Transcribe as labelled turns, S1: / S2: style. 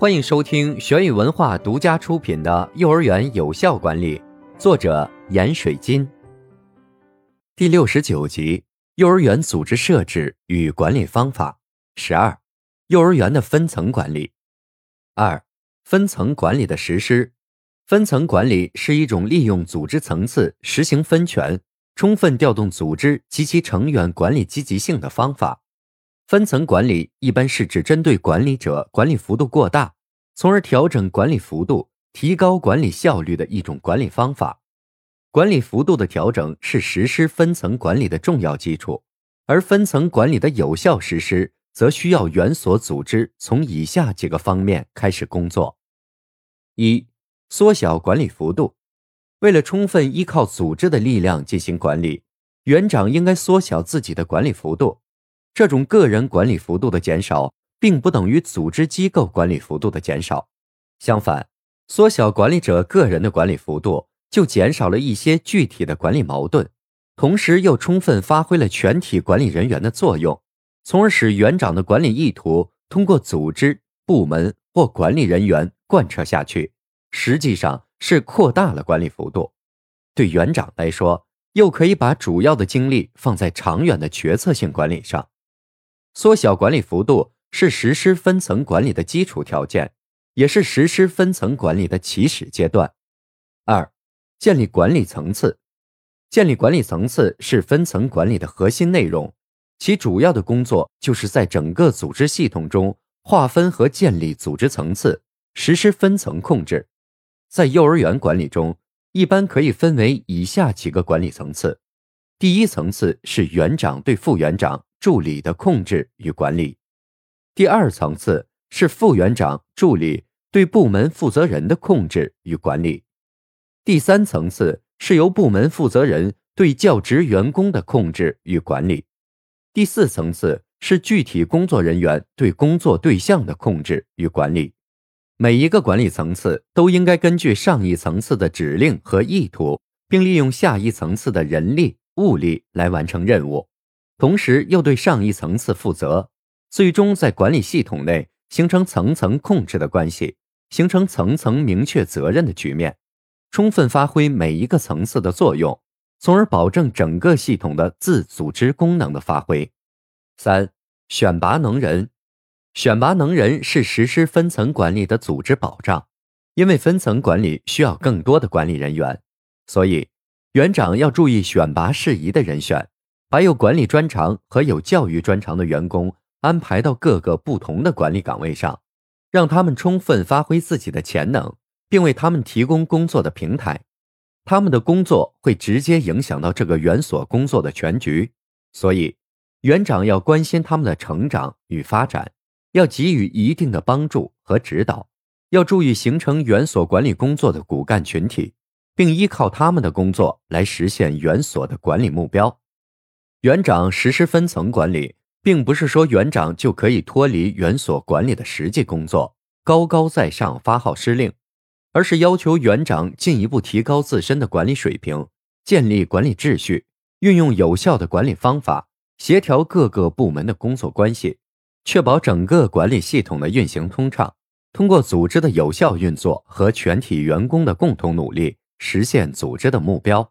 S1: 欢迎收听玄宇文化独家出品的《幼儿园有效管理》，作者闫水金。第六十九集：幼儿园组织设置与管理方法。十二、幼儿园的分层管理。二、分层管理的实施。分层管理是一种利用组织层次实行分权，充分调动组织及其成员管理积极性的方法。分层管理一般是指针对管理者管理幅度过大，从而调整管理幅度、提高管理效率的一种管理方法。管理幅度的调整是实施分层管理的重要基础，而分层管理的有效实施，则需要园所组织从以下几个方面开始工作：一、缩小管理幅度。为了充分依靠组织的力量进行管理，园长应该缩小自己的管理幅度。这种个人管理幅度的减少，并不等于组织机构管理幅度的减少。相反，缩小管理者个人的管理幅度，就减少了一些具体的管理矛盾，同时又充分发挥了全体管理人员的作用，从而使园长的管理意图通过组织、部门或管理人员贯彻下去。实际上是扩大了管理幅度。对园长来说，又可以把主要的精力放在长远的决策性管理上。缩小管理幅度是实施分层管理的基础条件，也是实施分层管理的起始阶段。二、建立管理层次。建立管理层次是分层管理的核心内容，其主要的工作就是在整个组织系统中划分和建立组织层次，实施分层控制。在幼儿园管理中，一般可以分为以下几个管理层次：第一层次是园长对副园长。助理的控制与管理，第二层次是副园长助理对部门负责人的控制与管理，第三层次是由部门负责人对教职员工的控制与管理，第四层次是具体工作人员对工作对象的控制与管理。每一个管理层次都应该根据上一层次的指令和意图，并利用下一层次的人力物力来完成任务。同时又对上一层次负责，最终在管理系统内形成层层控制的关系，形成层层明确责任的局面，充分发挥每一个层次的作用，从而保证整个系统的自组织功能的发挥。三、选拔能人，选拔能人是实施分层管理的组织保障，因为分层管理需要更多的管理人员，所以园长要注意选拔适宜的人选。把有管理专长和有教育专长的员工安排到各个不同的管理岗位上，让他们充分发挥自己的潜能，并为他们提供工作的平台。他们的工作会直接影响到这个园所工作的全局，所以园长要关心他们的成长与发展，要给予一定的帮助和指导，要注意形成园所管理工作的骨干群体，并依靠他们的工作来实现园所的管理目标。园长实施分层管理，并不是说园长就可以脱离园所管理的实际工作，高高在上发号施令，而是要求园长进一步提高自身的管理水平，建立管理秩序，运用有效的管理方法，协调各个部门的工作关系，确保整个管理系统的运行通畅。通过组织的有效运作和全体员工的共同努力，实现组织的目标。